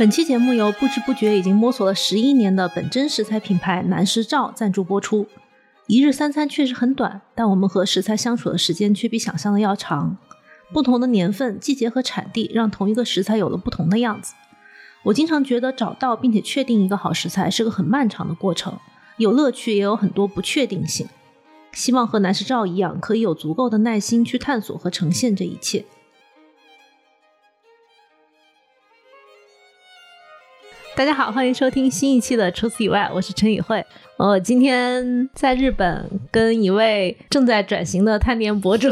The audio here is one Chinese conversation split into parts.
本期节目由不知不觉已经摸索了十一年的本真食材品牌南食照赞助播出。一日三餐确实很短，但我们和食材相处的时间却比想象的要长。不同的年份、季节和产地，让同一个食材有了不同的样子。我经常觉得找到并且确定一个好食材是个很漫长的过程，有乐趣，也有很多不确定性。希望和南食照一样，可以有足够的耐心去探索和呈现这一切。大家好，欢迎收听新一期的《除此以外》，我是陈宇慧。我今天在日本跟一位正在转型的探店博主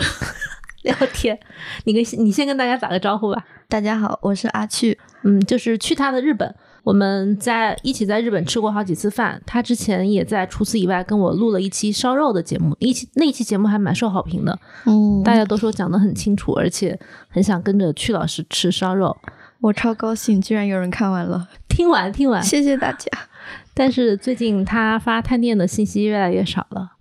聊天。你跟你先跟大家打个招呼吧。大家好，我是阿趣。嗯，就是去他的日本，我们在一起在日本吃过好几次饭。他之前也在《除此以外》跟我录了一期烧肉的节目，一期那一期节目还蛮受好评的。嗯，大家都说讲得很清楚，而且很想跟着曲老师吃烧肉。我超高兴，居然有人看完了，听完听完，谢谢大家。但是最近他发探店的信息越来越少了，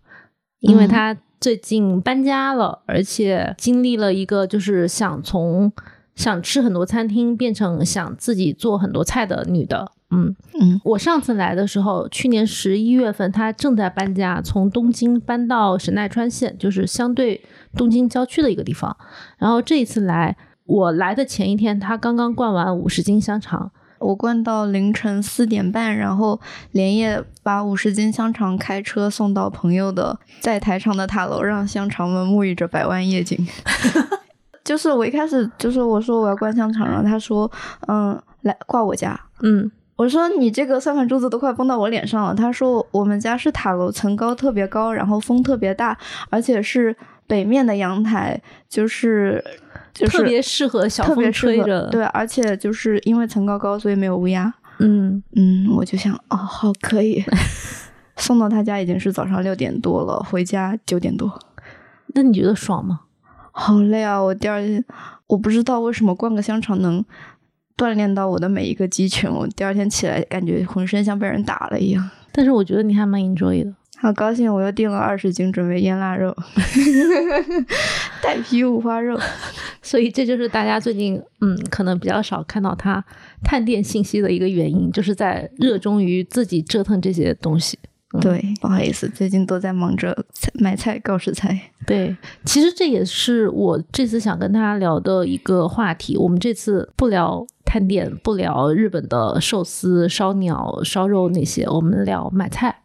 因为他最近搬家了，而且经历了一个就是想从想吃很多餐厅变成想自己做很多菜的女的。嗯嗯，我上次来的时候，去年十一月份，他正在搬家，从东京搬到神奈川县，就是相对东京郊区的一个地方。然后这一次来。我来的前一天，他刚刚灌完五十斤香肠，我灌到凌晨四点半，然后连夜把五十斤香肠开车送到朋友的在台场的塔楼，让香肠们沐浴着百万夜景。就是我一开始就是我说我要灌香肠，然后他说嗯来挂我家，嗯，我说你这个算盘珠子都快崩到我脸上了。他说我们家是塔楼，层高特别高，然后风特别大，而且是北面的阳台，就是。特别适合小风吹着，对，而且就是因为层高高，所以没有乌鸦。嗯嗯，我就想，哦，好，可以。送到他家已经是早上六点多了，回家九点多。那你觉得爽吗？好累啊！我第二天，我不知道为什么灌个香肠能锻炼到我的每一个肌群。我第二天起来感觉浑身像被人打了一样。但是我觉得你还蛮 enjoy 的。好高兴！我又订了二十斤，准备腌腊肉，带皮五花肉。所以这就是大家最近嗯，可能比较少看到他探店信息的一个原因，就是在热衷于自己折腾这些东西。对，不好意思，最近都在忙着买菜、告食材。对，其实这也是我这次想跟大家聊的一个话题。我们这次不聊探店，不聊日本的寿司、烧鸟、烧肉那些，我们聊买菜。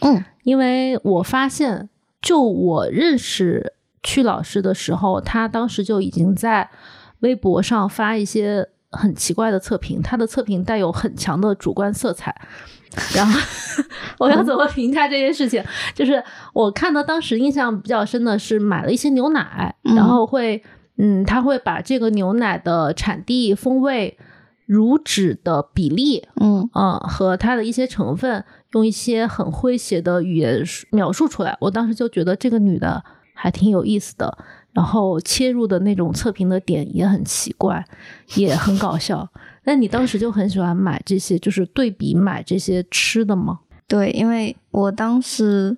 嗯嗯。因为我发现，就我认识曲老师的时候，他当时就已经在微博上发一些很奇怪的测评，他的测评带有很强的主观色彩。然后 我要怎么评价这件事情？就是我看到当时印象比较深的是买了一些牛奶，然后会嗯，他会把这个牛奶的产地、风味、乳脂的比例，嗯嗯，和它的一些成分。用一些很诙谐的语言描述出来，我当时就觉得这个女的还挺有意思的，然后切入的那种测评的点也很奇怪，也很搞笑。那你当时就很喜欢买这些，就是对比买这些吃的吗？对，因为我当时。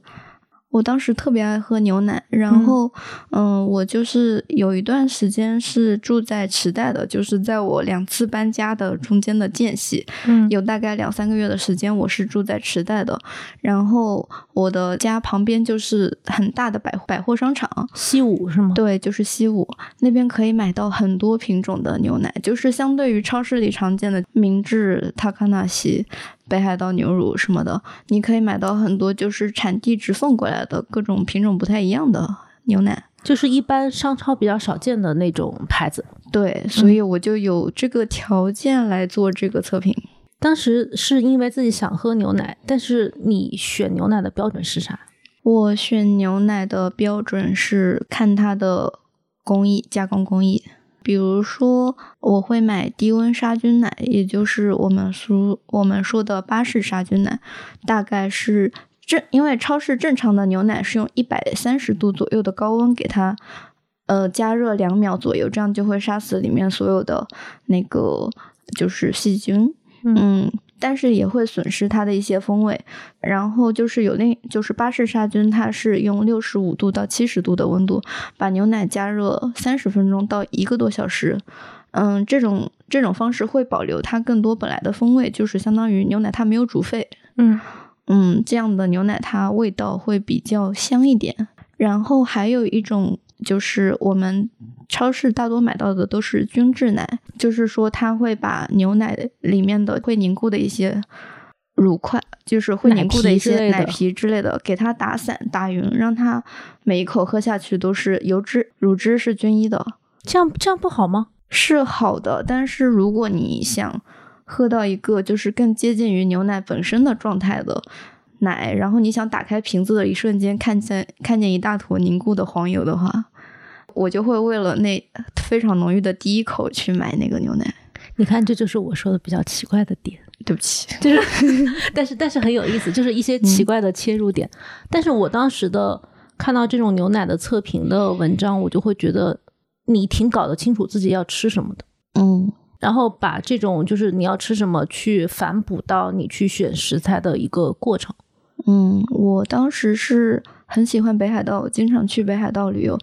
我当时特别爱喝牛奶，然后，嗯，我就是有一段时间是住在池袋的，就是在我两次搬家的中间的间隙，嗯，有大概两三个月的时间，我是住在池袋的。然后我的家旁边就是很大的百百货商场，西武是吗？对，就是西武那边可以买到很多品种的牛奶，就是相对于超市里常见的明治、塔卡纳西。北海道牛乳什么的，你可以买到很多就是产地直送过来的各种品种不太一样的牛奶，就是一般商超比较少见的那种牌子。对，所以我就有这个条件来做这个测评。当时是因为自己想喝牛奶，但是你选牛奶的标准是啥？我选牛奶的标准是看它的工艺，加工工艺。比如说，我会买低温杀菌奶，也就是我们说我们说的巴氏杀菌奶，大概是正，因为超市正常的牛奶是用一百三十度左右的高温给它，呃，加热两秒左右，这样就会杀死里面所有的那个就是细菌，嗯。但是也会损失它的一些风味，然后就是有另，就是巴氏杀菌，它是用六十五度到七十度的温度把牛奶加热三十分钟到一个多小时，嗯，这种这种方式会保留它更多本来的风味，就是相当于牛奶它没有煮沸。嗯嗯，这样的牛奶它味道会比较香一点。然后还有一种就是我们超市大多买到的都是均质奶，就是说它会把牛奶里面的会凝固的一些乳块，就是会凝固的一些奶皮之类的，给它打散打匀，让它每一口喝下去都是油脂乳汁是均一的。这样这样不好吗？是好的，但是如果你想喝到一个就是更接近于牛奶本身的状态的。奶，然后你想打开瓶子的一瞬间看见看见一大坨凝固的黄油的话，我就会为了那非常浓郁的第一口去买那个牛奶。你看，这就是我说的比较奇怪的点。对不起，就是，但是但是很有意思，就是一些奇怪的切入点。但是我当时的看到这种牛奶的测评的文章，我就会觉得你挺搞得清楚自己要吃什么的。嗯。然后把这种就是你要吃什么去反哺到你去选食材的一个过程。嗯，我当时是很喜欢北海道，我经常去北海道旅游，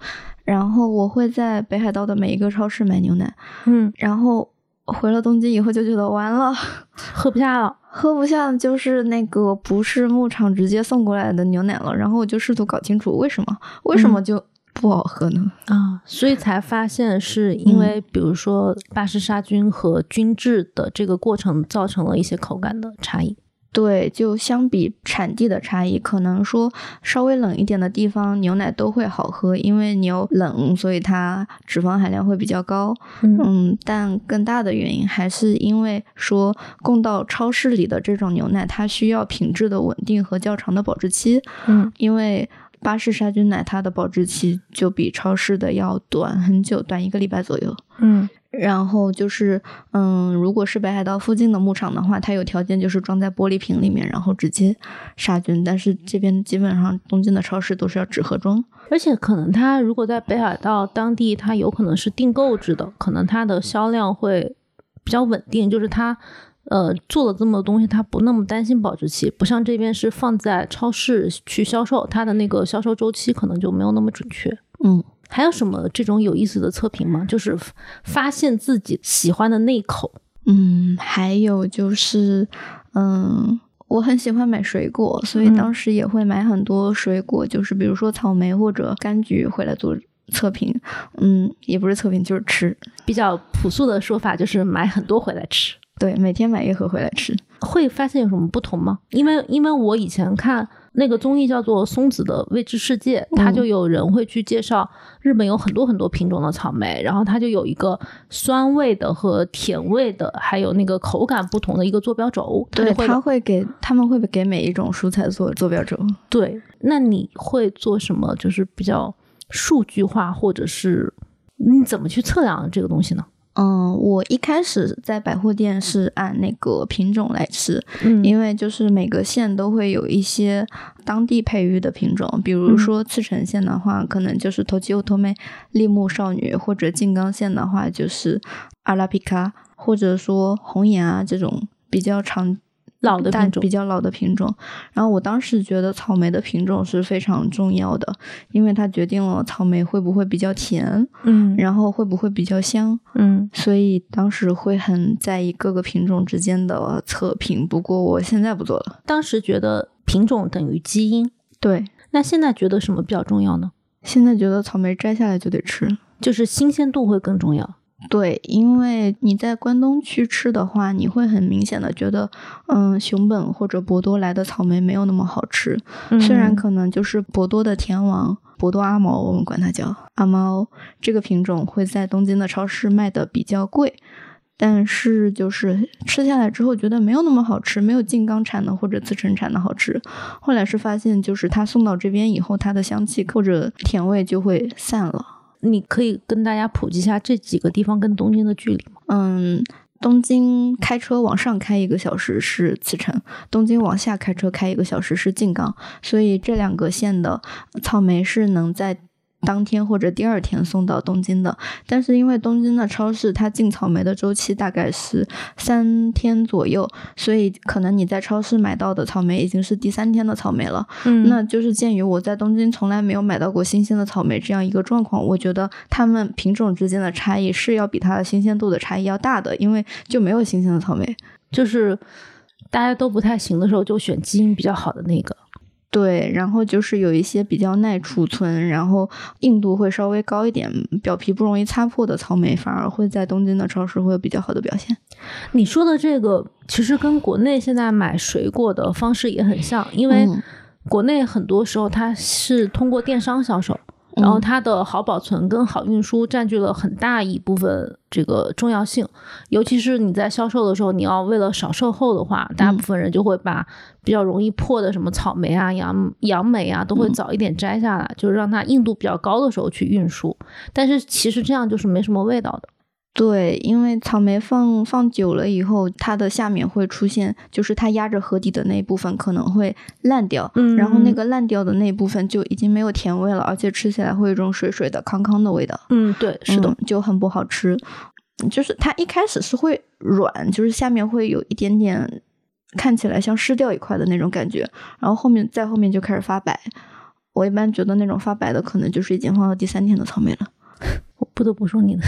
然后我会在北海道的每一个超市买牛奶。嗯，然后回了东京以后就觉得完了，喝不下了，喝不下就是那个不是牧场直接送过来的牛奶了。然后我就试图搞清楚为什么，为什么就不好喝呢？啊，所以才发现是因为比如说巴氏杀菌和菌制的这个过程造成了一些口感的差异。对，就相比产地的差异，可能说稍微冷一点的地方牛奶都会好喝，因为牛冷，所以它脂肪含量会比较高。嗯，但更大的原因还是因为说供到超市里的这种牛奶，它需要品质的稳定和较长的保质期。嗯，因为巴氏杀菌奶它的保质期就比超市的要短很久，短一个礼拜左右。嗯。然后就是，嗯，如果是北海道附近的牧场的话，它有条件就是装在玻璃瓶里面，然后直接杀菌。但是这边基本上东京的超市都是要纸盒装，而且可能它如果在北海道当地，它有可能是订购制的，可能它的销量会比较稳定。就是它，呃，做了这么多东西，它不那么担心保质期，不像这边是放在超市去销售，它的那个销售周期可能就没有那么准确。嗯。还有什么这种有意思的测评吗？就是发现自己喜欢的那一口。嗯，还有就是，嗯，我很喜欢买水果，所以当时也会买很多水果，就是比如说草莓或者柑橘回来做测评。嗯，也不是测评，就是吃。比较朴素的说法就是买很多回来吃。对，每天买一盒回来吃。会发现有什么不同吗？因为因为我以前看。那个综艺叫做《松子的未知世界》，它就有人会去介绍日本有很多很多品种的草莓，然后它就有一个酸味的和甜味的，还有那个口感不同的一个坐标轴。对，他会给他们会给每一种蔬菜做坐标轴。对，那你会做什么？就是比较数据化，或者是你怎么去测量这个东西呢？嗯，我一开始在百货店是按那个品种来吃，嗯，因为就是每个县都会有一些当地培育的品种，比如说茨城县的话，可能就是头吉欧托妹立木少女，或者静冈县的话就是阿拉比卡，或者说红眼啊这种比较常。老的品种比较老的品种，然后我当时觉得草莓的品种是非常重要的，因为它决定了草莓会不会比较甜，嗯，然后会不会比较香，嗯，所以当时会很在意各个品种之间的测评。不过我现在不做了，当时觉得品种等于基因，对，那现在觉得什么比较重要呢？现在觉得草莓摘下来就得吃，就是新鲜度会更重要。对，因为你在关东区吃的话，你会很明显的觉得，嗯，熊本或者博多来的草莓没有那么好吃。虽然可能就是博多的甜王，博多阿毛，我们管它叫阿猫，这个品种会在东京的超市卖的比较贵，但是就是吃下来之后觉得没有那么好吃，没有静冈产的或者茨城产的好吃。后来是发现，就是它送到这边以后，它的香气或者甜味就会散了。你可以跟大家普及一下这几个地方跟东京的距离吗？嗯，东京开车往上开一个小时是茨城，东京往下开车开一个小时是静冈，所以这两个县的草莓是能在当天或者第二天送到东京的，但是因为东京的超市它进草莓的周期大概是三天左右，所以可能你在超市买到的草莓已经是第三天的草莓了。嗯那就是鉴于我在东京从来没有买到过新鲜的草莓这样一个状况，我觉得它们品种之间的差异是要比它的新鲜度的差异要大的，因为就没有新鲜的草莓。就是大家都不太行的时候，就选基因比较好的那个。对，然后就是有一些比较耐储存，然后硬度会稍微高一点，表皮不容易擦破的草莓，反而会在东京的超市会有比较好的表现。你说的这个其实跟国内现在买水果的方式也很像，因为嗯国内很多时候它是通过电商销售，然后嗯它的好保存跟好运输占据了很大一部分这个重要性。尤其是你在销售的时候，你要为了少售后的话，大部分人就会把比较容易破的什么草莓啊、杨杨梅啊，都会早一点摘下来，就是让它硬度比较高的时候去运输。但是其实这样就是没什么味道的。对，因为草莓放放久了以后，它的下面会出现，就是它压着盒底的那一部分可能会烂掉，嗯然后那个烂掉的那一部分就已经没有甜味了，而且吃起来会有一种水水的、康康的味道。嗯，对，是的。嗯就很不好吃。就是它一开始是会软，就是下面会有一点点看起来像湿掉一块的那种感觉，然后后面再后面就开始发白。我一般觉得那种发白的，可能就是已经放到第三天的草莓了。我不得不说，你的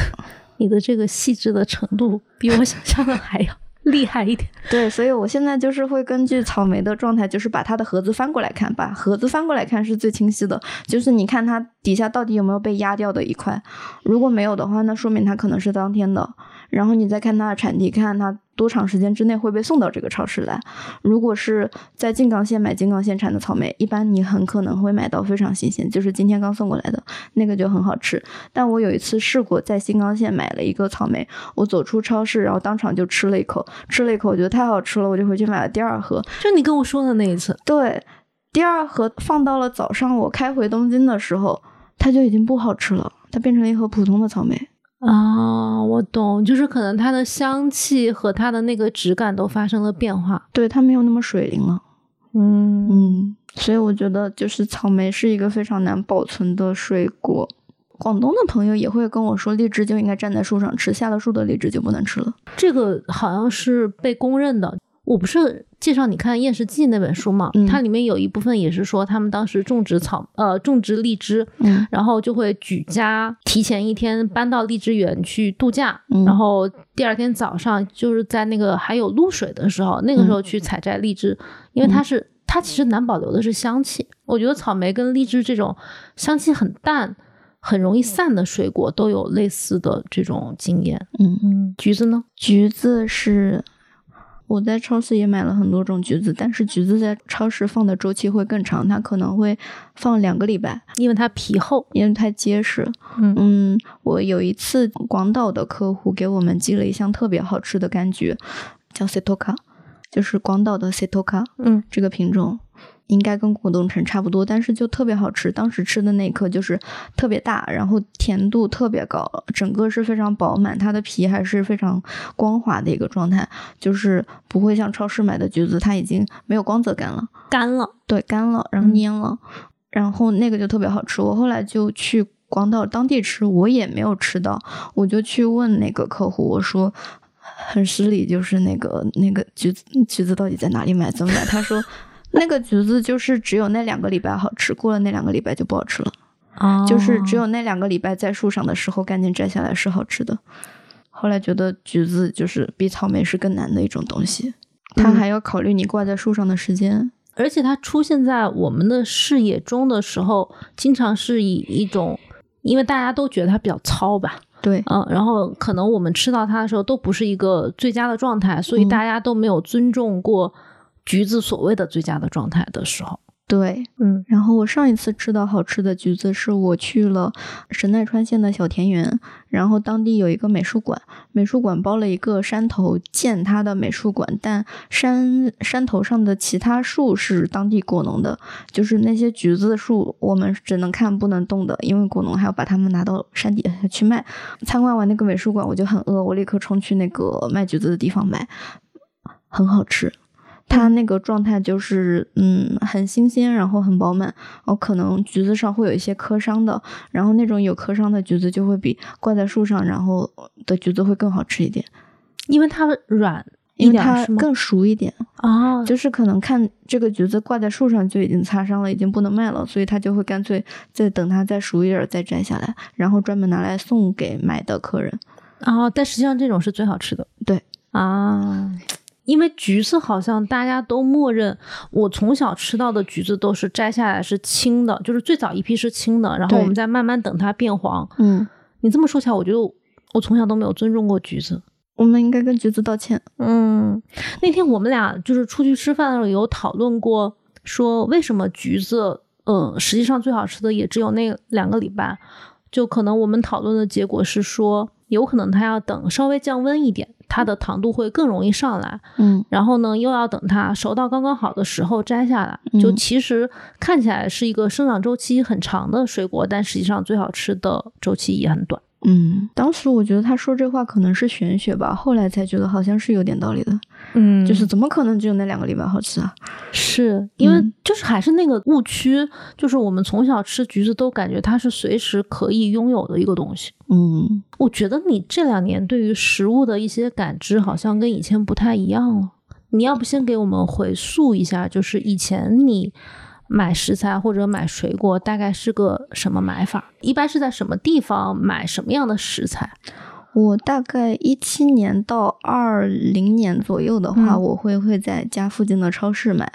你的这个细致的程度比我想象的还要 厉害一点。对，所以我现在就是会根据草莓的状态，就是把它的盒子翻过来看，把盒子翻过来看是最清晰的。就是你看它底下到底有没有被压掉的一块，如果没有的话，那说明它可能是当天的。然后你再看它的产地，看看它多长时间之内会被送到这个超市来。如果是在静冈县买静冈县产的草莓，一般你很可能会买到非常新鲜，就是今天刚送过来的那个就很好吃。但我有一次试过在新冈县买了一个草莓，我走出超市，然后当场就吃了一口，吃了一口，我觉得太好吃了，我就回去买了第二盒。就你跟我说的那一次，对，第二盒放到了早上，我开回东京的时候，它就已经不好吃了，它变成了一盒普通的草莓。啊，我懂，就是可能它的香气和它的那个质感都发生了变化。对，它没有那么水灵了。嗯嗯，所以我觉得就是草莓是一个非常难保存的水果。广东的朋友也会跟我说，荔枝就应该站在树上吃，下了树的荔枝就不能吃了。这个好像是被公认的。我不是介绍你看《厌食记》那本书嘛，嗯它里面有一部分也是说他们当时种植草呃种植荔枝，嗯然后就会举家提前一天搬到荔枝园去度假，嗯然后第二天早上就是在那个还有露水的时候，那个时候去采摘荔枝，因为它是它其实难保留的是香气。我觉得草莓跟荔枝这种香气很淡、很容易散的水果都有类似的这种经验。嗯，嗯，橘子呢？橘子是我在超市也买了很多种橘子，但是橘子在超市放的周期会更长，它可能会放两个礼拜，因为它皮厚。因为它结实。嗯嗯，我有一次广岛的客户给我们寄了一箱特别好吃的柑橘，叫 Setoka，就是广岛的 Setoka 嗯这个品种。应该跟果冻橙差不多，但是就特别好吃。当时吃的那一颗就是特别大，然后甜度特别高，整个是非常饱满，它的皮还是非常光滑的一个状态，就是不会像超市买的橘子，它已经没有光泽感了。干了。对，干了，然后嗯蔫了，然后那个就特别好吃。我后来就去广岛当地吃，我也没有吃到，我就去问那个客户，我说很失礼，就是那个那个橘子橘子到底在哪里买，怎么买？他说那个橘子就是只有那两个礼拜好吃，过了那两个礼拜就不好吃了，哦就是只有那两个礼拜在树上的时候赶紧摘下来是好吃的。后来觉得橘子就是比草莓是更难的一种东西，它嗯还要考虑你挂在树上的时间。而且它出现在我们的视野中的时候，经常是以一种，因为大家都觉得它比较糙吧，对，嗯，然后可能我们吃到它的时候都不是一个最佳的状态，所以嗯大家都没有尊重过橘子所谓的最佳的状态的时候，对，嗯然后我上一次吃到好吃的橘子是我去了神奈川县的小田园，然后当地有一个美术馆，美术馆包了一个山头建它的美术馆，但山山头上的其他树是当地果农的，就是那些橘子树我们只能看不能动的，因为果农还要把它们拿到山底下去卖。参观完那个美术馆，我就很饿，我立刻冲去那个卖橘子的地方买，很好吃。它那个状态就是嗯很新鲜，然后很饱满。哦，可能橘子上会有一些磕伤的，然后那种有磕伤的橘子就会比挂在树上然后的橘子会更好吃一点，因为它软一因为？它更熟一点。啊，就是可能看这个橘子挂在树上就已经擦伤了，已经不能卖了，所以它就会干脆再等它再熟一点儿再摘下来，然后专门拿来送给买的客人。啊，但实际上这种是最好吃的。对啊，因为橘子好像大家都默认，我从小吃到的橘子都是摘下来是青的，就是最早一批是青的，然后我们再慢慢等它变黄。嗯，你这么说起来，我觉得我从小都没有尊重过橘子。我们应该跟橘子道歉。嗯，那天我们俩就是出去吃饭的时候有讨论过，说为什么橘子，嗯，实际上最好吃的也只有那两个礼拜，就可能我们讨论的结果是说，有可能它要等稍微降温一点，它的糖度会更容易上来，嗯然后呢又要等它熟到刚刚好的时候摘下来，就嗯其实看起来是一个生长周期很长的水果，但实际上最好吃的周期也很短。嗯，当时我觉得他说这话可能是玄学吧，后来才觉得好像是有点道理的。嗯就是怎么可能只有那两个礼拜好吃啊？是因为嗯就是还是那个误区，就是我们从小吃橘子都感觉它是随时可以拥有的一个东西。嗯，我觉得你这两年对于食物的一些感知好像跟以前不太一样了。你要不先给我们回溯一下，就是以前你买食材或者买水果大概是个什么买法？一般是在什么地方买什么样的食材？我大概一七年到二零年左右的话，嗯我会会在家附近的超市买，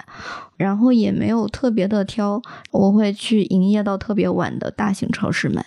然后也没有特别的挑，我会去营业到特别晚的大型超市买，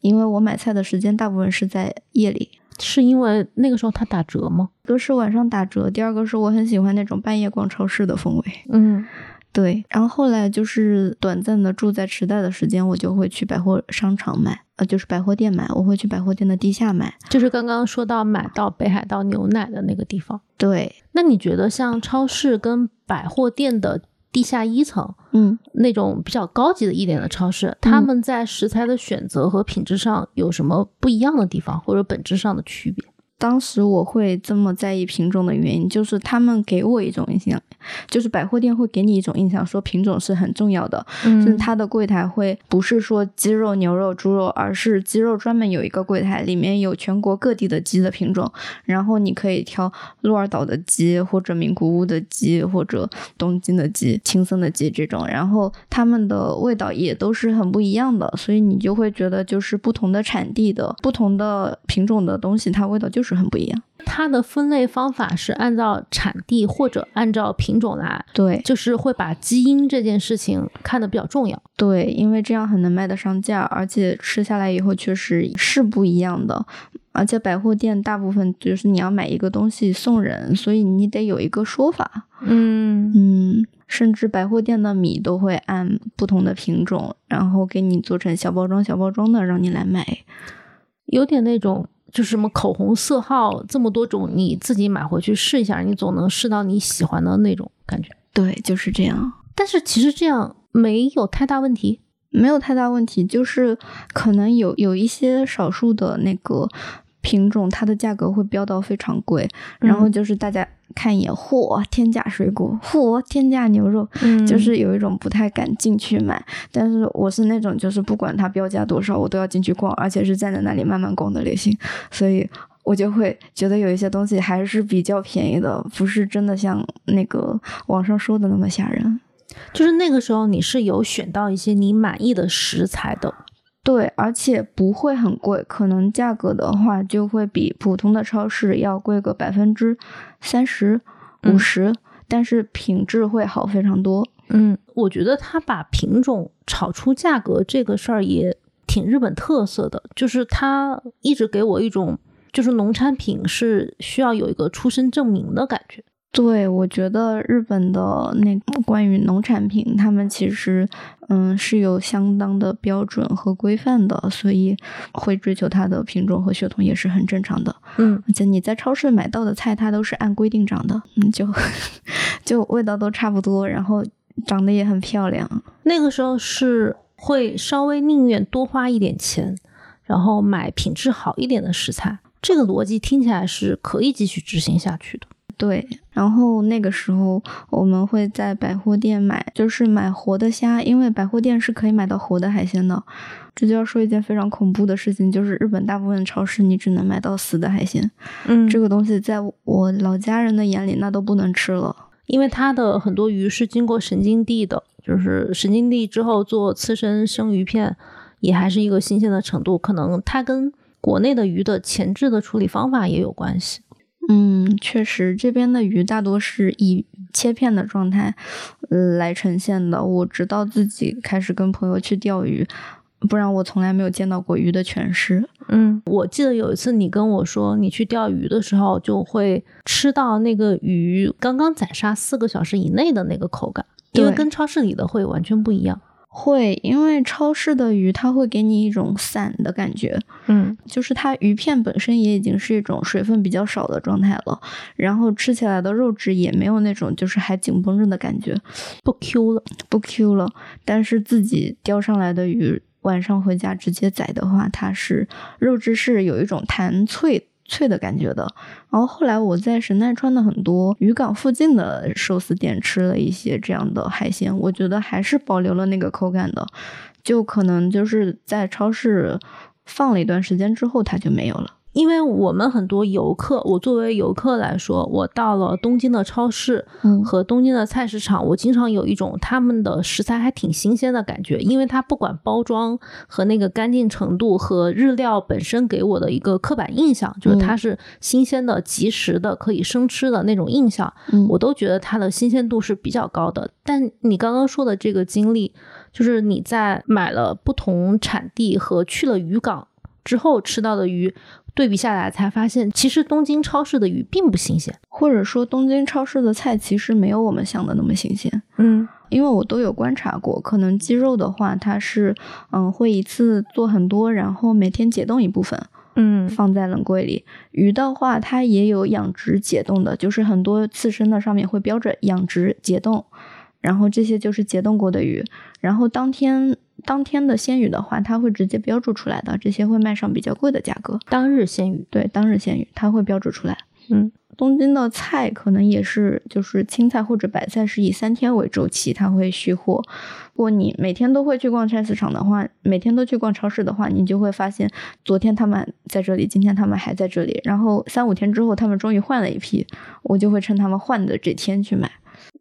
因为我买菜的时间大部分是在夜里。是因为那个时候它打折吗？一个是晚上打折，第二个是我很喜欢那种半夜逛超市的氛围。嗯对，然后后来就是短暂的住在池袋的时间，我就会去百货商场买，呃，就是百货店买，我会去百货店的地下买。就是刚刚说到买到北海道牛奶的那个地方。对，那你觉得像超市跟百货店的地下一层嗯，那种比较高级的一点的超市，他们在食材的选择和品质上有什么不一样的地方，或者本质上的区别？当时我会这么在意品种的原因，就是他们给我一种印象，就是百货店会给你一种印象，说品种是很重要的。嗯就是嗯它的柜台会不是说鸡肉、牛肉、猪肉，而是鸡肉专门有一个柜台，里面有全国各地的鸡的品种，然后你可以挑鹿儿岛的鸡，或者名古屋的鸡，或者东京的鸡、青森的鸡这种，然后它们的味道也都是很不一样的，所以你就会觉得就是不同的产地的不同的品种的东西，它味道就是很不一样。它的分类方法是按照产地或者按照品种来，对就是会把基因这件事情看得比较重要。对，因为这样很能卖得上价，而且吃下来以后确实是不一样的。而且百货店大部分就是你要买一个东西送人，所以你得有一个说法。嗯嗯，甚至百货店的米都会按不同的品种，然后给你做成小包装、小包装的让你来买。有点那种。就是什么口红色号这么多种，你自己买回去试一下，你总能试到你喜欢的那种感觉。对，就是这样。但是其实这样没有太大问题。没有太大问题，就是可能有有一些少数的那个品种，它的价格会飙到非常贵，然后嗯就是大家看一眼，嚯，天价水果，嚯，天价牛肉，嗯就是有一种不太敢进去买。但是我是那种就是不管它标价多少，我都要进去逛，而且是站在那里慢慢逛的类型，所以。我就会觉得有一些东西还是比较便宜的，不是真的像那个网上说的那么吓人。就是那个时候你是有选到一些你满意的食材的。对，而且不会很贵，可能价格的话就会比普通的超市要贵个百分之三十、嗯五十，但是品质会好非常多。嗯，我觉得他把品种炒出价格这个事儿也挺日本特色的，就是他一直给我一种，就是农产品是需要有一个出生证明的感觉。对，我觉得日本的那关于农产品，他们其实嗯是有相当的标准和规范的，所以会追求它的品种和血统也是很正常的。嗯，而且你在超市买到的菜，它都是按规定长的，嗯，就 就味道都差不多，然后长得也很漂亮。那个时候是会稍微宁愿多花一点钱，然后买品质好一点的食材。这个逻辑听起来是可以继续执行下去的。对，然后那个时候我们会在百货店买，就是买活的虾，因为百货店是可以买到活的海鲜的。这就要说一件非常恐怖的事情，就是日本大部分超市你只能买到死的海鲜。嗯这个东西在我老家人的眼里，那都不能吃了。因为它的很多鱼是经过神经递的，就是神经递之后做刺身生鱼片，也还是一个新鲜的程度，可能它跟国内的鱼的前置的处理方法也有关系。嗯，确实，这边的鱼大多是以切片的状态，呃，来呈现的。我直到自己开始跟朋友去钓鱼，不然我从来没有见到过鱼的全尸。嗯，我记得有一次你跟我说，你去钓鱼的时候就会吃到那个鱼刚刚宰杀四个小时以内的那个口感，因为跟超市里的会完全不一样。会，因为超市的鱼它会给你一种散的感觉，嗯就是它鱼片本身也已经是一种水分比较少的状态了，然后吃起来的肉质也没有那种就是还紧绷着的感觉，不 Q 了。不 Q 了。但是自己钓上来的鱼，晚上回家直接宰的话，它是肉质是有一种弹脆脆的感觉的。然后后来我在神奈川的很多渔港附近的寿司店吃了一些这样的海鲜，我觉得还是保留了那个口感的，就可能就是在超市放了一段时间之后，它就没有了。因为我们很多游客，我作为游客来说，我到了东京的超市嗯和东京的菜市场，我经常有一种他们的食材还挺新鲜的感觉，因为它不管包装和那个干净程度和日料本身给我的一个刻板印象，就是它是新鲜的、及时的、可以生吃的那种印象，嗯，我都觉得它的新鲜度是比较高的。但你刚刚说的这个经历，就是你在买了不同产地和去了渔港之后吃到的鱼，对比下来才发现，其实东京超市的鱼并不新鲜。或者说东京超市的菜其实没有我们想的那么新鲜。嗯因为我都有观察过，可能鸡肉的话，它是嗯会一次做很多，然后每天解冻一部分嗯放在冷柜里。鱼的话，它也有养殖解冻的，就是很多刺身的上面会标着养殖解冻，然后这些就是解冻过的鱼。然后当天当天的鲜鱼的话，它会直接标注出来的，这些会卖上比较贵的价格。当日鲜鱼。对，当日鲜鱼它会标注出来。嗯，东京的菜可能也是，就是青菜或者白菜是以三天为周期，它会续货。如果你每天都会去逛菜市场的话，每天都去逛超市的话，你就会发现，昨天他们在这里，今天他们还在这里，然后三五天之后，他们终于换了一批，我就会趁他们换的这天去买。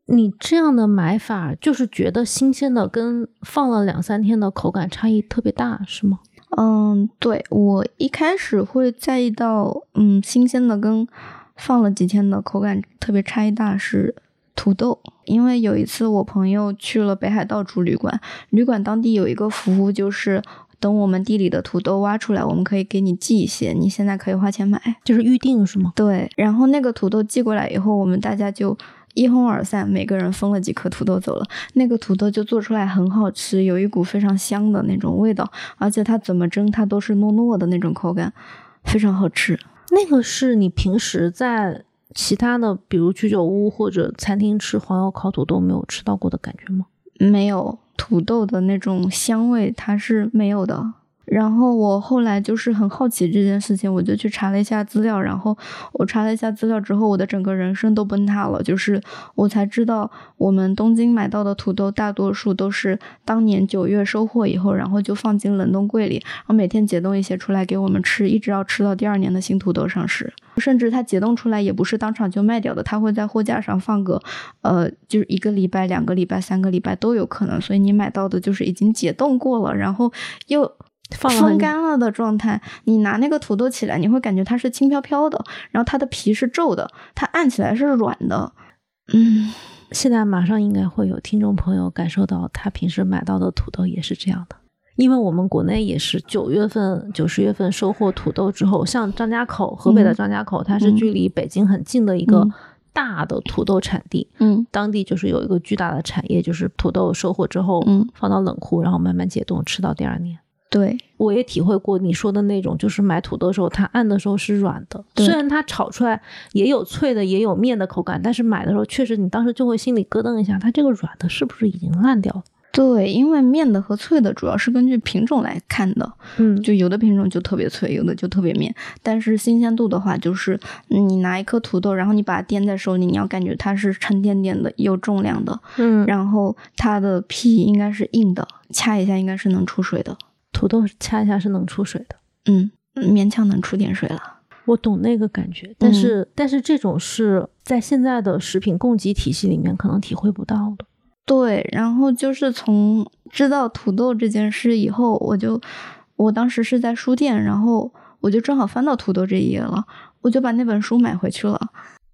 你这样的买法，就是觉得新鲜的跟放了两三天的口感差异特别大，是吗？嗯，对我一开始会在意到，嗯，新鲜的跟放了几天的口感特别差异大是土豆，因为有一次我朋友去了北海道住旅馆，旅馆当地有一个服务，就是等我们地里的土豆挖出来，我们可以给你寄一些，你现在可以花钱买。就是预定是吗？对，然后那个土豆寄过来以后，我们大家就一哄而散，每个人分了几颗土豆走了。那个土豆就做出来很好吃，有一股非常香的那种味道，而且它怎么蒸它都是糯糯的那种口感，非常好吃。那个是你平时在其他的，比如居酒屋或者餐厅吃黄油烤土豆没有吃到过的感觉吗？没有土豆的那种香味，它是没有的。然后我后来就是很好奇这件事情，我就去查了一下资料。然后我查了一下资料之后，我的整个人生都崩塌了。就是我才知道，我们东京买到的土豆大多数都是当年九月收获以后，然后就放进冷冻柜里，然后每天解冻一些出来给我们吃，一直要吃到第二年的新土豆上市。甚至它解冻出来也不是当场就卖掉的，它会在货架上放个，呃，就是一个礼拜、两个礼拜、三个礼拜都有可能。所以你买到的就是已经解冻过了，然后又风干了的状态。你拿那个土豆起来，你会感觉它是轻飘飘的，然后它的皮是皱的，它按起来是软的。嗯，现在马上应该会有听众朋友感受到，他平时买到的土豆也是这样的。因为我们国内也是九月份、九十月份收获土豆之后，像张家口，河北的嗯张家口，它是嗯距离北京很近的一个嗯大的土豆产地，嗯当地就是有一个巨大的产业，就是土豆收获之后，嗯放到冷库，然后慢慢解冻，吃到第二年。对，我也体会过你说的那种，就是买土豆的时候，它按的时候是软的，虽然它炒出来也有脆的，也有面的口感，但是买的时候确实你当时就会心里咯噔一下，它这个软的是不是已经烂掉了？对，因为面的和脆的主要是根据品种来看的，嗯，就有的品种就特别脆，有的就特别面。但是新鲜度的话，就是你拿一颗土豆，然后你把它掂在手里，你要感觉它是沉甸甸的，有重量的，嗯，然后它的皮应该是硬的，掐一下应该是能出水的，土豆掐一下是能出水的。嗯，勉强能出点水了。我懂那个感觉，但是、但是这种是在现在的食品供给体系里面可能体会不到的。对，然后就是从知道土豆这件事以后，我就我当时是在书店，然后我就正好翻到土豆这一页了，我就把那本书买回去了，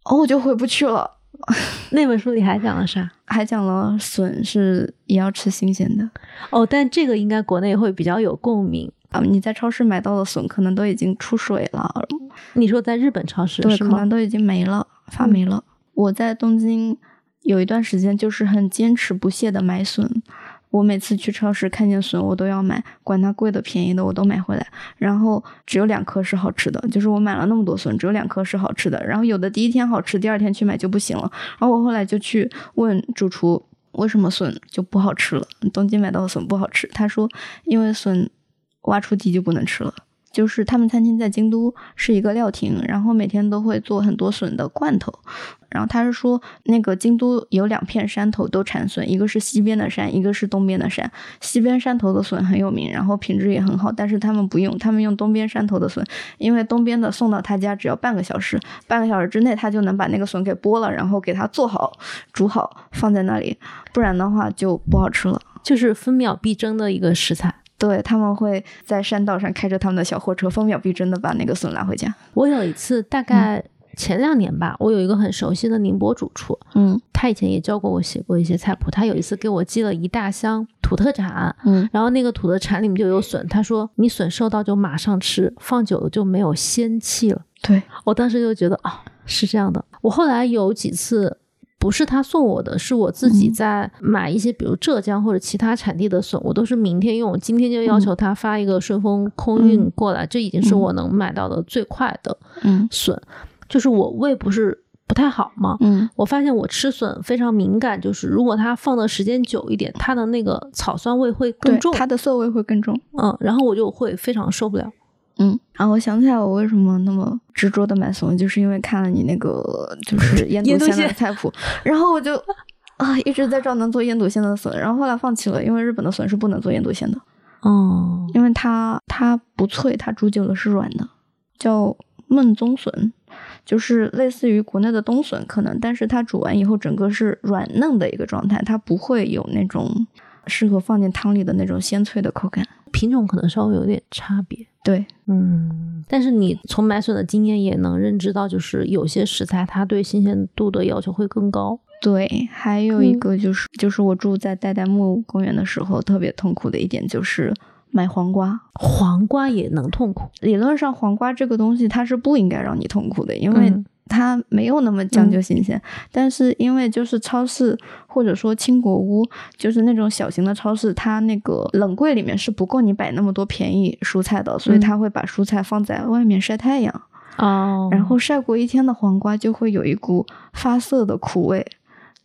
哦，我就回不去了。那本书里还讲了啥？还讲了笋是也要吃新鲜的哦，但这个应该国内会比较有共鸣。啊！你在超市买到的笋可能都已经出水了，你说在日本超市对，可能？都已经没了，发霉了。我在东京有一段时间就是很坚持不懈的买笋，我每次去超市看见笋我都要买，管它贵的便宜的我都买回来。然后只有两颗是好吃的，就是我买了那么多笋，只有两颗是好吃的。然后有的第一天好吃，第二天去买就不行了。然后我后来就去问主厨。为什么笋就不好吃了？东京买到的笋不好吃。他说，因为笋挖出地就不能吃了。就是他们餐厅在京都是一个料亭，然后每天都会做很多笋的罐头。然后他是说，那个京都有两片山头都产笋，一个是西边的山，一个是东边的山。西边山头的笋很有名，然后品质也很好，但是他们不用，他们用东边山头的笋，因为东边的送到他家只要半个小时，半个小时之内他就能把那个笋给剥了，然后给它做好、煮好放在那里，不然的话就不好吃了。就是分秒必争的一个食材。对他们会在山道上开着他们的小货车，分秒必争的把那个笋拿回家。我有一次大概前两年吧，我有一个很熟悉的宁波主厨，嗯他以前也教过我写过一些菜谱。他有一次给我寄了一大箱土特产，嗯然后那个土特产里面就有笋。他说你笋收到就马上吃，放久了就没有鲜气了。对，我当时就觉得啊、是这样的。我后来有几次不是他送我的，是我自己嗯在买一些，比如浙江或者其他产地的笋，我都是明天用，今天就要求他发一个顺丰空运嗯过来，这已经是嗯我能买到的最快的嗯笋。就是我胃不是不太好嘛？嗯我发现我吃笋非常敏感，就是如果它放的时间久一点，它的那个草酸味会更重，它的涩味会更重。嗯，然后我就会非常受不了。嗯，然后我想起来我为什么那么执着的买笋，就是因为看了你那个就是腌笃鲜的菜谱，然后我就啊一直在找能做腌笃鲜的笋，然后后来放弃了，因为日本的笋是不能做腌笃鲜的，哦，因为它它不脆，它煮久了是软的，叫焖棕笋，就是类似于国内的冬笋可能，但是它煮完以后整个是软嫩的一个状态，它不会有那种适合放进汤里的那种鲜脆的口感。品种可能稍微有点差别。对，嗯，但是你从买笋的经验也能认知到，就是有些食材它对新鲜度的要求会更高。对，还有一嗯个就是，就是我住在代代木公园的时候，特别痛苦的一点就是买黄瓜。黄瓜也能痛苦，理论上，黄瓜这个东西它是不应该让你痛苦的，因为嗯它没有那么讲究新鲜。但是因为就是超市或者说轻果屋，就是那种小型的超市，它那个冷柜里面是不够你摆那么多便宜蔬菜的，所以嗯它会把蔬菜放在外面晒太阳。哦然后晒过一天的黄瓜就会有一股发涩的苦味，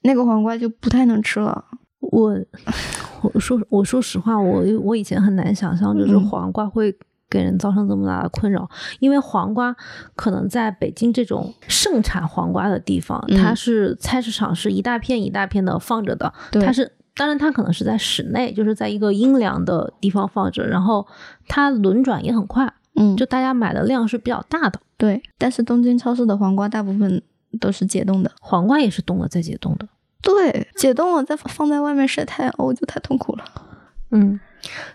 那个黄瓜就不太能吃了。我 我说我说实话，我我以前很难想象，就是嗯黄瓜会给人造成这么大的困扰，因为黄瓜可能在北京这种盛产黄瓜的地方，嗯它是菜市场是一大片一大片的放着的，它是。当然，它可能是在室内，就是在一个阴凉的地方放着，然后它轮转也很快，嗯，就大家买的量是比较大的。对。但是东京超市的黄瓜大部分都是解冻的，黄瓜也是冻了再解冻的。对，解冻了再放在外面晒太阳，我，就太痛苦了。嗯，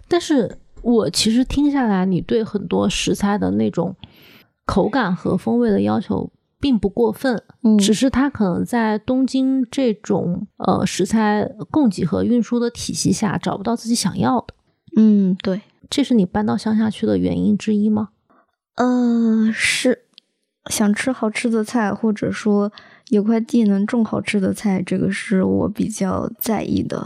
但是我其实听下来，你对很多食材的那种口感和风味的要求并不过分，嗯只是它可能在东京这种呃食材供给和运输的体系下找不到自己想要的，嗯，对，这是你搬到乡下去的原因之一吗？呃，是想吃好吃的菜，或者说有块地能种好吃的菜，这个是我比较在意的。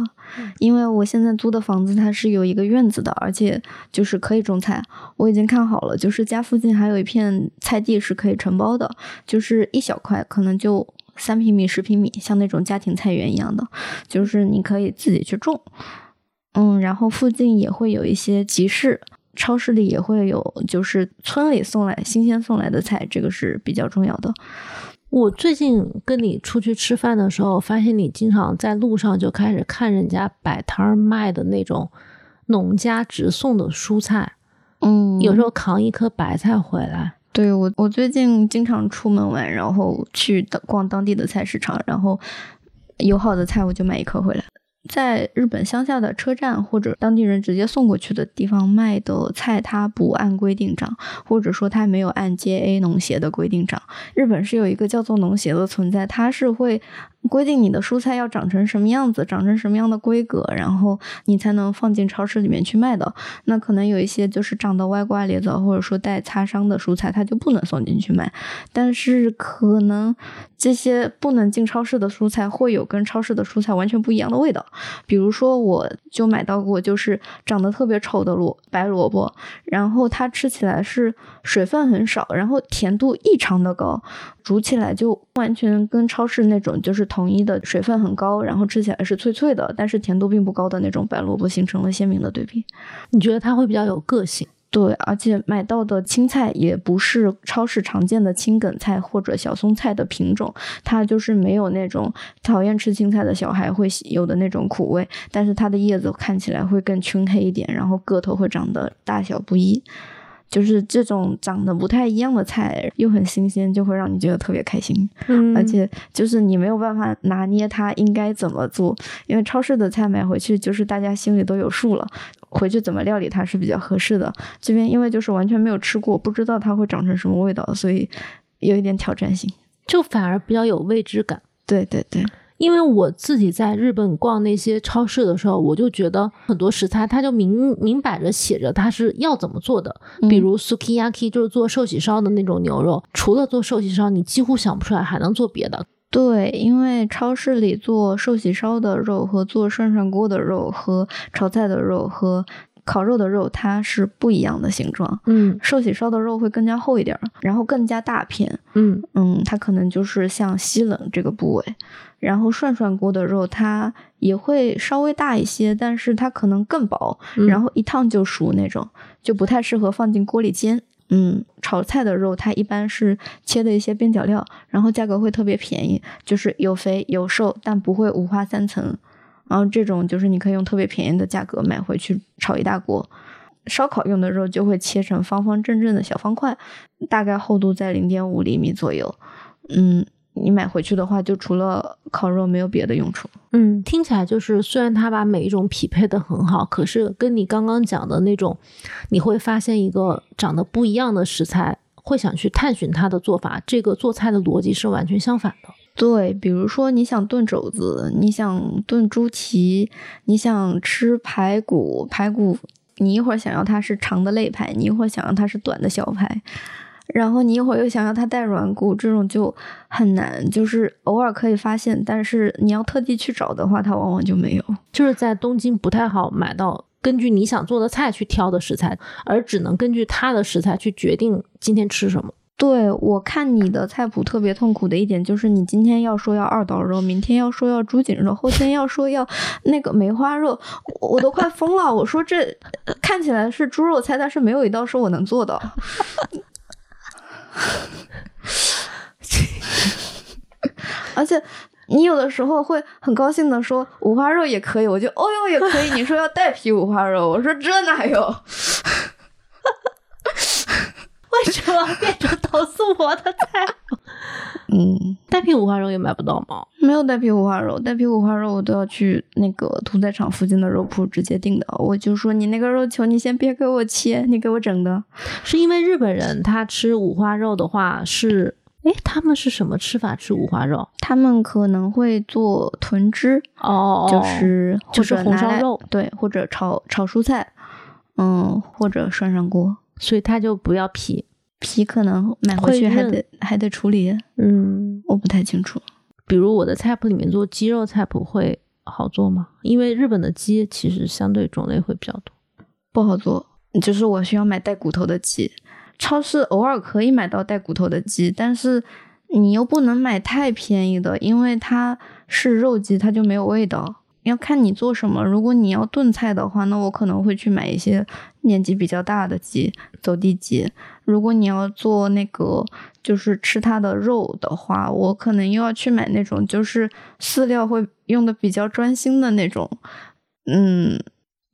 因为我现在租的房子它是有一个院子的，而且就是可以种菜。我已经看好了，就是家附近还有一片菜地是可以承包的，就是一小块，可能就三平米、十平米，像那种家庭菜园一样的，就是你可以自己去种。嗯，然后附近也会有一些集市，超市里也会有，就是村里送来新鲜送来的菜，这个是比较重要的。我最近跟你出去吃饭的时候，发现你经常在路上就开始看人家摆摊儿卖的那种农家直送的蔬菜，嗯，有时候扛一颗白菜回来。对我，我最近经常出门玩，然后去逛当地的菜市场，然后有好的菜我就买一颗回来。在日本乡下的车站或者当地人直接送过去的地方卖的菜，它不按规定涨，或者说它没有按 JA 农协的规定涨。日本是有一个叫做农协的存在，它是会。规定你的蔬菜要长成什么样子，长成什么样的规格，然后你才能放进超市里面去卖的。那可能有一些就是长得歪瓜裂枣，或者说带擦伤的蔬菜，它就不能送进去卖。但是可能这些不能进超市的蔬菜，会有跟超市的蔬菜完全不一样的味道。比如说，我就买到过就是长得特别丑的萝白萝卜，然后它吃起来是水分很少，然后甜度异常的高。煮起来就完全跟超市那种就是统一的水分很高，然后吃起来是脆脆的，但是甜度并不高的那种白萝卜形成了鲜明的对比。你觉得它会比较有个性？对，而且买到的青菜也不是超市常见的青梗菜或者小松菜的品种，它就是没有那种讨厌吃青菜的小孩会有的那种苦味，但是它的叶子看起来会更黢黑一点，然后个头会长得大小不一。就是这种长得不太一样的菜，又很新鲜，就会让你觉得特别开心。嗯，而且就是你没有办法拿捏它应该怎么做，因为超市的菜买回去就是大家心里都有数了，回去怎么料理它是比较合适的。这边因为就是完全没有吃过，不知道它会长成什么味道，所以有一点挑战性，就反而比较有未知感。对对对。因为我自己在日本逛那些超市的时候，我就觉得很多食材它就明明摆着写着它是要怎么做的，比如 sukiyaki 就是做寿喜烧的那种牛肉，除了做寿喜烧，你几乎想不出来还能做别的。对，因为超市里做寿喜烧的肉和做涮涮锅的肉和炒菜的肉和。烤肉的肉它是不一样的形状，嗯，寿喜烧的肉会更加厚一点，然后更加大片，嗯。嗯，它可能就是像西冷这个部位，然后涮涮锅的肉它也会稍微大一些，但是它可能更薄，然后一烫就熟那种，就不太适合放进锅里煎。嗯，炒菜的肉它一般是切的一些边角料，然后价格会特别便宜，就是有肥有瘦，但不会五花三层。然后这种就是你可以用特别便宜的价格买回去炒一大锅，烧烤用的肉就会切成方方正正的小方块，大概厚度在零点五厘米左右。嗯，你买回去的话，就除了烤肉没有别的用处。嗯，听起来就是虽然它把每一种匹配的很好，可是跟你刚刚讲的那种，你会发现一个长得不一样的食材，会想去探寻它的做法，这个做菜的逻辑是完全相反的。对，比如说你想炖肘子，你想炖猪蹄，你想吃排骨，排骨你一会儿想要它是长的肋排，你一会儿想要它是短的小排，然后你一会儿又想要它带软骨，这种就很难。就是偶尔可以发现，但是你要特地去找的话，它往往就没有。就是在东京不太好买到根据你想做的菜去挑的食材，而只能根据它的食材去决定今天吃什么。对我看你的菜谱特别痛苦的一点就是，你今天要说要二刀肉，明天要说要猪颈肉，后天要说要那个梅花肉，我都快疯了。我说这看起来是猪肉菜，但是没有一道是我能做的。而且你有的时候会很高兴的说五花肉也可以，我就哦哟也可以。你说要带皮五花肉，我说这哪有？为什么变成投诉我的菜？嗯，带皮五花肉也买不到吗？没有带皮五花肉，带皮五花肉我都要去那个屠宰场附近的肉铺直接订的。我就说你那个肉球，你先别给我切，你给我整的。是因为日本人他吃五花肉的话是，哎，他们是什么吃法吃五花肉？他们可能会做豚汁哦，就是就是红烧肉，对，或者炒炒蔬菜，嗯，或者涮涮锅。所以他就不要皮，皮可能买回去还得还得处理。嗯，我不太清楚。比如我的菜谱里面做鸡肉菜谱会好做吗？因为日本的鸡其实相对种类会比较多，不好做。就是我需要买带骨头的鸡，超市偶尔可以买到带骨头的鸡，但是你又不能买太便宜的，因为它是肉鸡，它就没有味道。要看你做什么。如果你要炖菜的话，那我可能会去买一些年纪比较大的鸡，走地鸡。如果你要做那个就是吃它的肉的话，我可能又要去买那种就是饲料会用的比较专心的那种，嗯，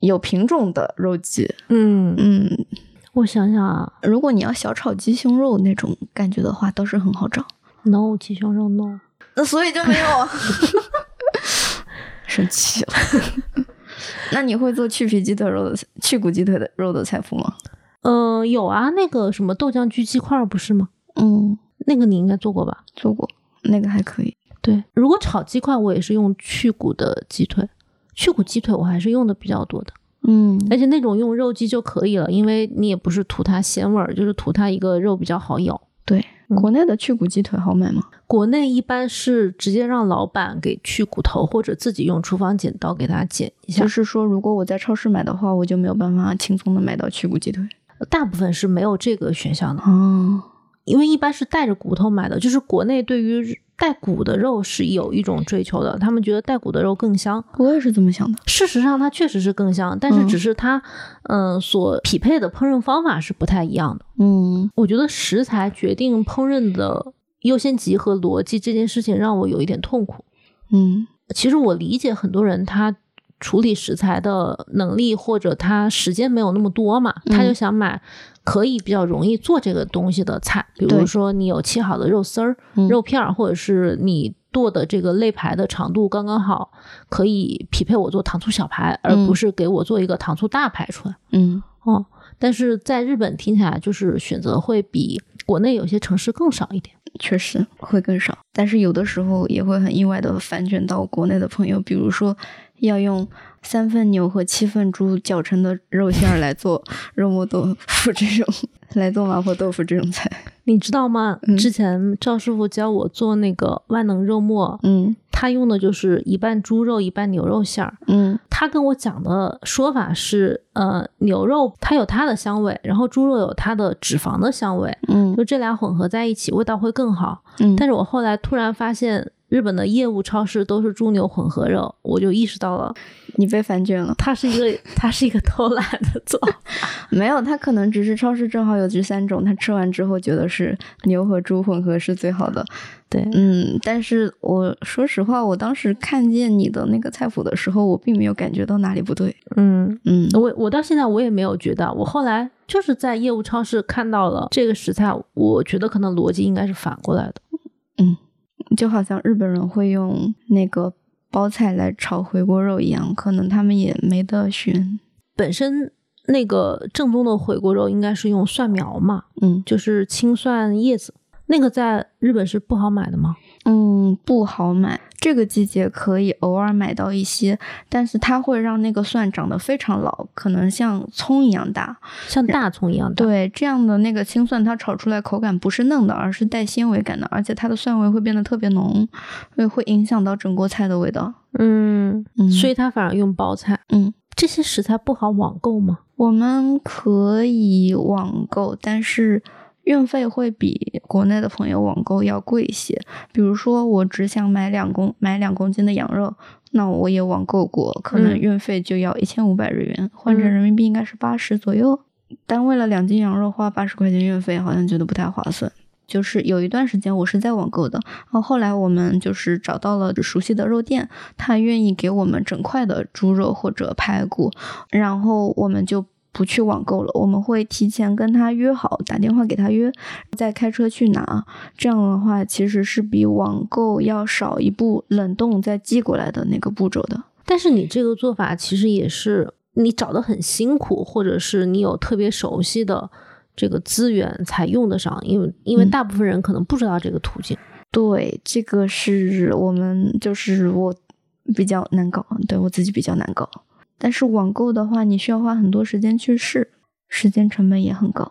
有品种的肉鸡。嗯嗯，我想想啊如果你要小炒鸡胸肉那种感觉的话，倒是很好找。，no 鸡胸肉 no。那所以就没有，生气了。那你会做去皮鸡腿肉的菜去骨鸡腿的肉的菜谱吗？嗯、有啊，那个什么豆浆焗鸡块不是吗？嗯，那个你应该做过吧？做过，那个还可以。对，如果炒鸡块，我也是用去骨的鸡腿，去骨鸡腿我还是用的比较多的，嗯而且那种用肉鸡就可以了，因为你也不是图它鲜味儿，就是图它一个肉比较好咬。对，嗯国内的去骨鸡腿好买吗？国内一般是直接让老板给去骨头，或者自己用厨房剪刀给它剪一下就。是说，如果我在超市买的话，我就没有办法轻松的买到去骨鸡腿。大部分是没有这个选项的，嗯，因为一般是带着骨头买的。就是国内对于带骨的肉是有一种追求的，他们觉得带骨的肉更香。我也是这么想的。事实上，它确实是更香，但是嗯只是它，嗯、所匹配的烹饪方法是不太一样的。嗯我觉得食材决定烹饪的优先级和逻辑这件事情让我有一点痛苦。嗯其实我理解很多人他处理食材的能力或者他时间没有那么多嘛，嗯他就想买可以比较容易做这个东西的菜，比如说你有切好的肉丝儿、嗯。肉片儿，或者是你剁的这个肋排的长度刚刚好，可以匹配我做糖醋小排，而嗯。不是给我做一个糖醋大排出来。嗯。哦，但是在日本听起来就是选择会比国内有些城市更少一点。确实会更少，但是有的时候也会很意外的反卷到国内的朋友，比如说要用三份牛和七份猪搅成的肉馅儿来做 肉末豆腐这种，来做麻婆豆腐这种菜。你知道吗？嗯之前赵师傅教我做那个万能肉末，嗯他用的就是一半猪肉一半牛肉馅儿。嗯他跟我讲的说法是，呃，牛肉它有它的香味，然后猪肉有它的脂肪的香味，嗯就这俩混合在一起，味道会更好。嗯，但是我后来突然发现，日本的业务超市都是猪牛混合肉，我就意识到了，你被反卷了。它是一个它是一个偷懒的做法。没有，他可能只是超市正好有这三种，他吃完之后觉得是牛和猪混合是最好的。对，嗯，但是我说实话，我当时看见你的那个菜谱的时候，我并没有感觉到哪里不对。嗯，嗯我我到现在我也没有觉得，我后来就是在业务超市看到了这个食材，我觉得可能逻辑应该是反过来的。就好像日本人会用那个包菜来炒回锅肉一样，可能他们也没得选。本身那个正宗的回锅肉应该是用蒜苗嘛，嗯就是青蒜叶子，那个在日本是不好买的吗？嗯，不好买。这个季节可以偶尔买到一些，但是它会让那个蒜长得非常老，可能像葱一样大。像大葱一样大。对，这样的那个青蒜，它炒出来口感不是嫩的，而是带纤维感的，而且它的蒜味会变得特别浓，所以会影响到整锅菜的味道。嗯，嗯所以它反而用包菜。嗯，这些食材不好网购吗？我们可以网购，但是运费会比国内的朋友网购要贵一些。比如说，我只想买两公买两公斤的羊肉，那我也网购过，可能嗯运费就要一千五百日元，换成人民币应该是八十左右。单为了两斤羊肉花八十块钱运费，好像觉得不太划算。就是有一段时间我是在网购的，然后后来我们就是找到了熟悉的肉店，他愿意给我们整块的猪肉或者排骨，然后我们就不去网购了，我们会提前跟他约好，打电话给他约，再开车去拿。这样的话，其实是比网购要少一步冷冻再寄过来的那个步骤的。但是你这个做法其实也是你找的很辛苦，或者是你有特别熟悉的这个资源才用得上，因为因为嗯大部分人可能不知道这个途径。对，这个是我们就是我比较难搞，对我自己比较难搞。但是网购的话，你需要花很多时间去试，时间成本也很高。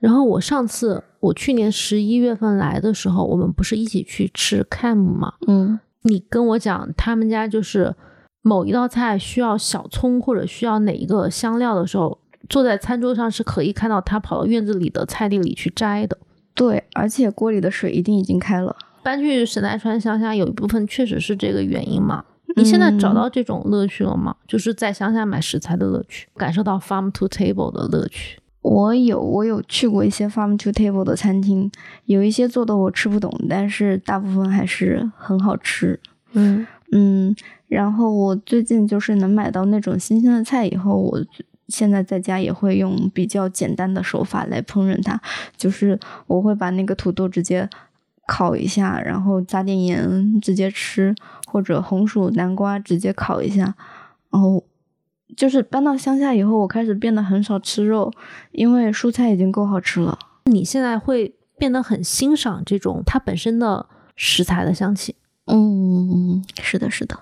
然后我上次我去年十一月份来的时候，我们不是一起去吃 cam 吗？嗯你跟我讲他们家就是某一道菜需要小葱或者需要哪一个香料的时候，坐在餐桌上是可以看到他跑到院子里的菜地里去摘的。对，而且锅里的水一定已经开了。搬去神奈川乡下有一部分确实是这个原因嘛。你现在找嗯到这种乐趣了吗？就是在乡下买食材的乐趣，感受到 farm to table 的乐趣。我有我有去过一些 farm to table 的餐厅，有一些做的我吃不懂，但是大部分还是很好吃。嗯嗯，然后我最近就是能买到那种新鲜的菜以后，我现在在家也会用比较简单的手法来烹饪它，就是我会把那个土豆直接烤一下，然后加点盐直接吃，或者红薯、南瓜直接烤一下，然后。就是搬到乡下以后，我开始变得很少吃肉，因为蔬菜已经够好吃了。你现在会变得很欣赏这种它本身的食材的香气。嗯，是的，是的，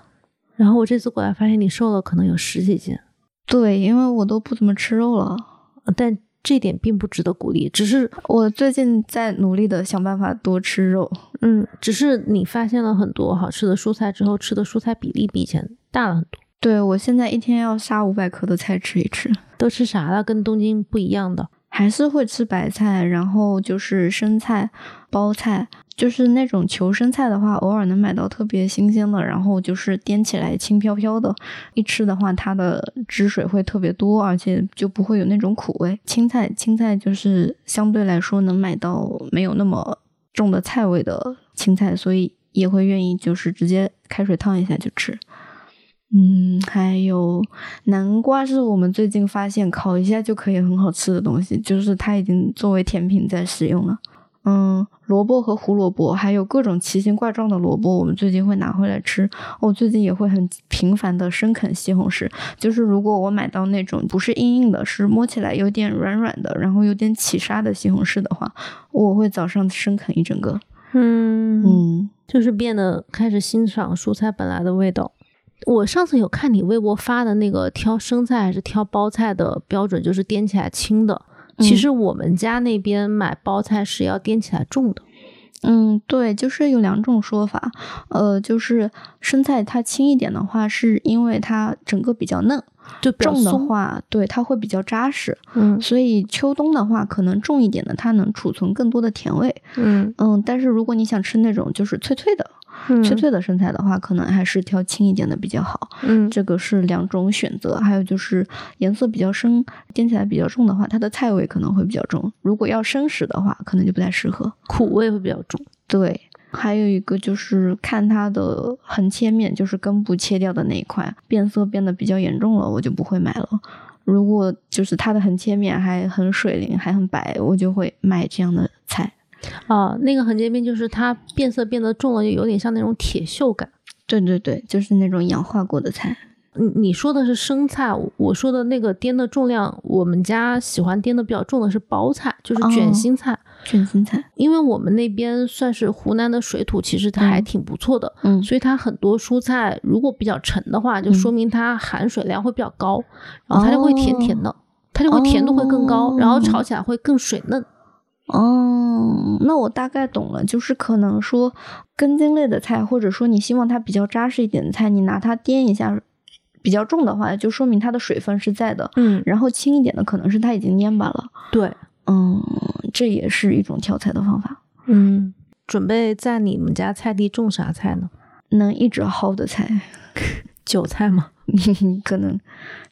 然后我这次过来发现你瘦了，可能有十几斤，对，因为我都不怎么吃肉了。呃但这点并不值得鼓励，只是我最近在努力的想办法多吃肉。嗯，只是你发现了很多好吃的蔬菜之后，吃的蔬菜比例比以前大了很多。对我现在一天要杀五百克的菜吃一吃，都吃啥了？跟东京不一样的。还是会吃白菜，然后就是生菜、包菜，就是那种求生菜的话，偶尔能买到特别新鲜的，然后就是颠起来轻飘飘的，一吃的话，它的汁水会特别多，而且就不会有那种苦味。青菜，青菜就是相对来说能买到没有那么重的菜味的青菜，所以也会愿意就是直接开水烫一下就吃。嗯，还有南瓜是我们最近发现烤一下就可以很好吃的东西，就是它已经作为甜品在使用了。嗯，萝卜和胡萝卜，还有各种奇形怪状的萝卜，我们最近会拿回来吃。我最近也会很频繁的生啃西红柿，就是如果我买到那种不是硬硬的，是摸起来有点软软的，然后有点起沙的西红柿的话，我会早上生啃一整个。嗯嗯，就是变得开始欣赏蔬菜本来的味道。我上次有看你微博发的那个挑生菜还是挑包菜的标准，就是掂起来轻的。其实我们家那边买包菜是要掂起来种的。嗯，对，就是有两种说法，呃，就是生菜它轻一点的话，是因为它整个比较嫩；就重的话，对它会比较扎实。嗯所以秋冬的话，可能重一点的，它能储存更多的甜味。嗯嗯，但是如果你想吃那种就是脆脆的、嗯脆脆的生菜的话，可能还是挑轻一点的比较好。嗯这个是两种选择。还有就是颜色比较深、掂起来比较重的话，它的菜味可能会比较重。如果要生食的话，可能就不太适合。苦味会比较重。对，还有一个就是看它的横切面，就是根部切掉的那一块变色变得比较严重了，我就不会买了。如果就是它的横切面还很水灵，还很白，我就会买这样的菜。啊，那个横截面就是它变色变得重了，就有点像那种铁锈感。对对对，就是那种氧化过的菜。你你说的是生菜，我我说的那个颠的重量，我们家喜欢颠的比较重的是包菜，就是卷哦心菜。卷心菜，因为我们那边算是湖南的水土，其实它还嗯挺不错的，嗯所以它很多蔬菜如果比较沉的话，就说明它含水量会比较高，然后它就会甜甜的，它就会甜度会更高，然后哦炒起来会更水嫩。哦，那我大概懂了，就是可能说根茎类的菜，或者说你希望它比较扎实一点的菜，你拿它颠一下，比较重的话，就说明它的水分是在的。嗯，然后轻一点的，可能是它已经蔫巴了。对，嗯，这也是一种挑菜的方法。嗯，准备在你们家菜地种啥菜呢？能一直薅的菜，韭菜吗？可能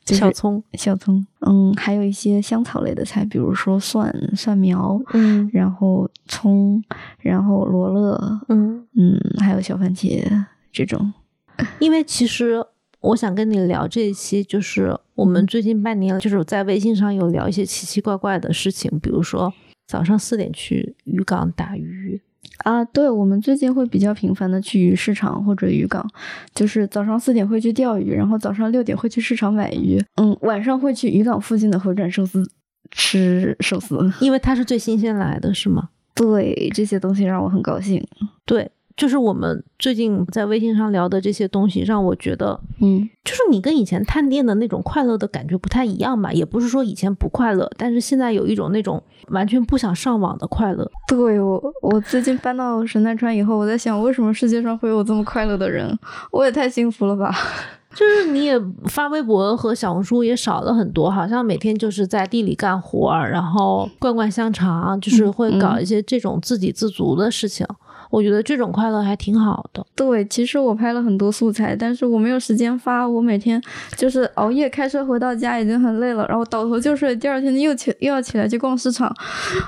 就是小葱？小葱，嗯，还有一些香草类的菜，比如说蒜、蒜苗，嗯然后葱，然后罗勒，嗯，嗯，还有小番茄这种。因为其实我想跟你聊这一期，就是我们最近半年就是在微信上有聊一些奇奇怪怪的事情，比如说早上四点去渔港打鱼，啊，对，我们最近会比较频繁的去鱼市场或者渔港，就是早上四点会去钓鱼，然后早上六点会去市场买鱼，嗯，晚上会去渔港附近的回转寿司吃寿司。因为它是最新鲜来的，是吗？对，这些东西让我很高兴。对，就是我们最近在微信上聊的这些东西，让我觉得，嗯就是你跟以前探店的那种快乐的感觉不太一样吧？也不是说以前不快乐，但是现在有一种那种完全不想上网的快乐。对我，我最近搬到神奈川以后，我在想，为什么世界上会有这么快乐的人？我也太幸福了吧！就是你也发微博和小红书也少了很多，好像每天就是在地里干活，然后灌灌香肠，就是会搞一些这种自给自足的事情。我觉得这种快乐还挺好的。对，其实我拍了很多素材，但是我没有时间发。我每天就是熬夜开车回到家已经很累了，然后倒头就睡，第二天又起又要起来去逛市场，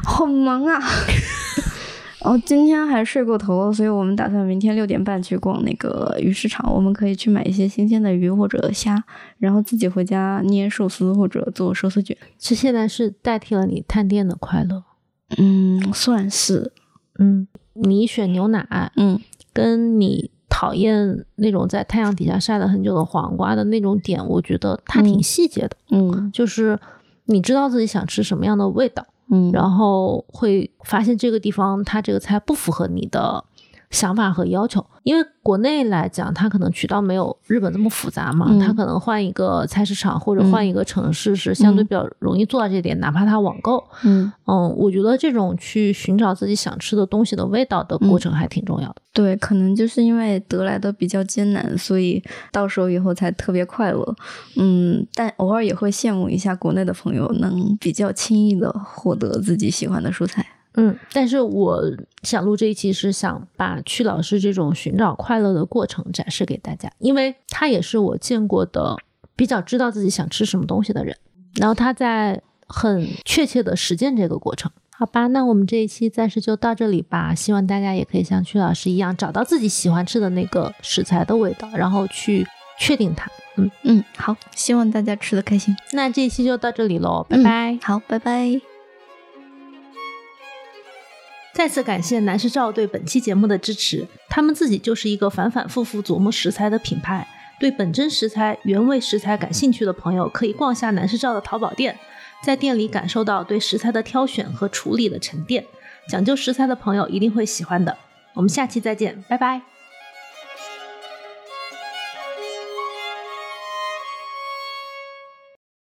好忙啊。然 后今天还睡过头了，所以我们打算明天六点半去逛那个鱼市场。我们可以去买一些新鲜的鱼或者虾，然后自己回家捏寿司或者做寿司卷。这现在是代替了你探店的快乐。嗯，算是。嗯，你选牛奶，嗯，跟你讨厌那种在太阳底下晒了很久的黄瓜的那种点，我觉得它挺细节的。嗯，就是你知道自己想吃什么样的味道。嗯，然后会发现这个地方它这个菜不符合你的想法和要求，因为国内来讲，它可能渠道没有日本这么复杂嘛，它可能换一个菜市场或者换一个城市是相对比较容易做到这点，哪怕它网购，嗯嗯，我觉得这种去寻找自己想吃的东西的味道的过程还挺重要的。对，可能就是因为得来的比较艰难，所以到手以后才特别快乐。嗯，但偶尔也会羡慕一下国内的朋友能比较轻易的获得自己喜欢的蔬菜。嗯，但是我想录这一期是想把曲老师这种寻找快乐的过程展示给大家，因为他也是我见过的比较知道自己想吃什么东西的人，然后他在很确切的实践这个过程。好吧，那我们这一期暂时就到这里吧。希望大家也可以像曲老师一样，找到自己喜欢吃的那个食材的味道，然后去确定它。嗯嗯，好，希望大家吃的开心。那这一期就到这里喽，拜拜。好，拜拜。再次感谢南市照对本期节目的支持，他们自己就是一个反反复复琢磨食材的品牌。对本真食材、原味食材感兴趣的朋友，可以逛下南市照的淘宝店。在店里感受到对食材的挑选和处理的沉淀，讲究食材的朋友一定会喜欢的。我们下期再见，拜拜。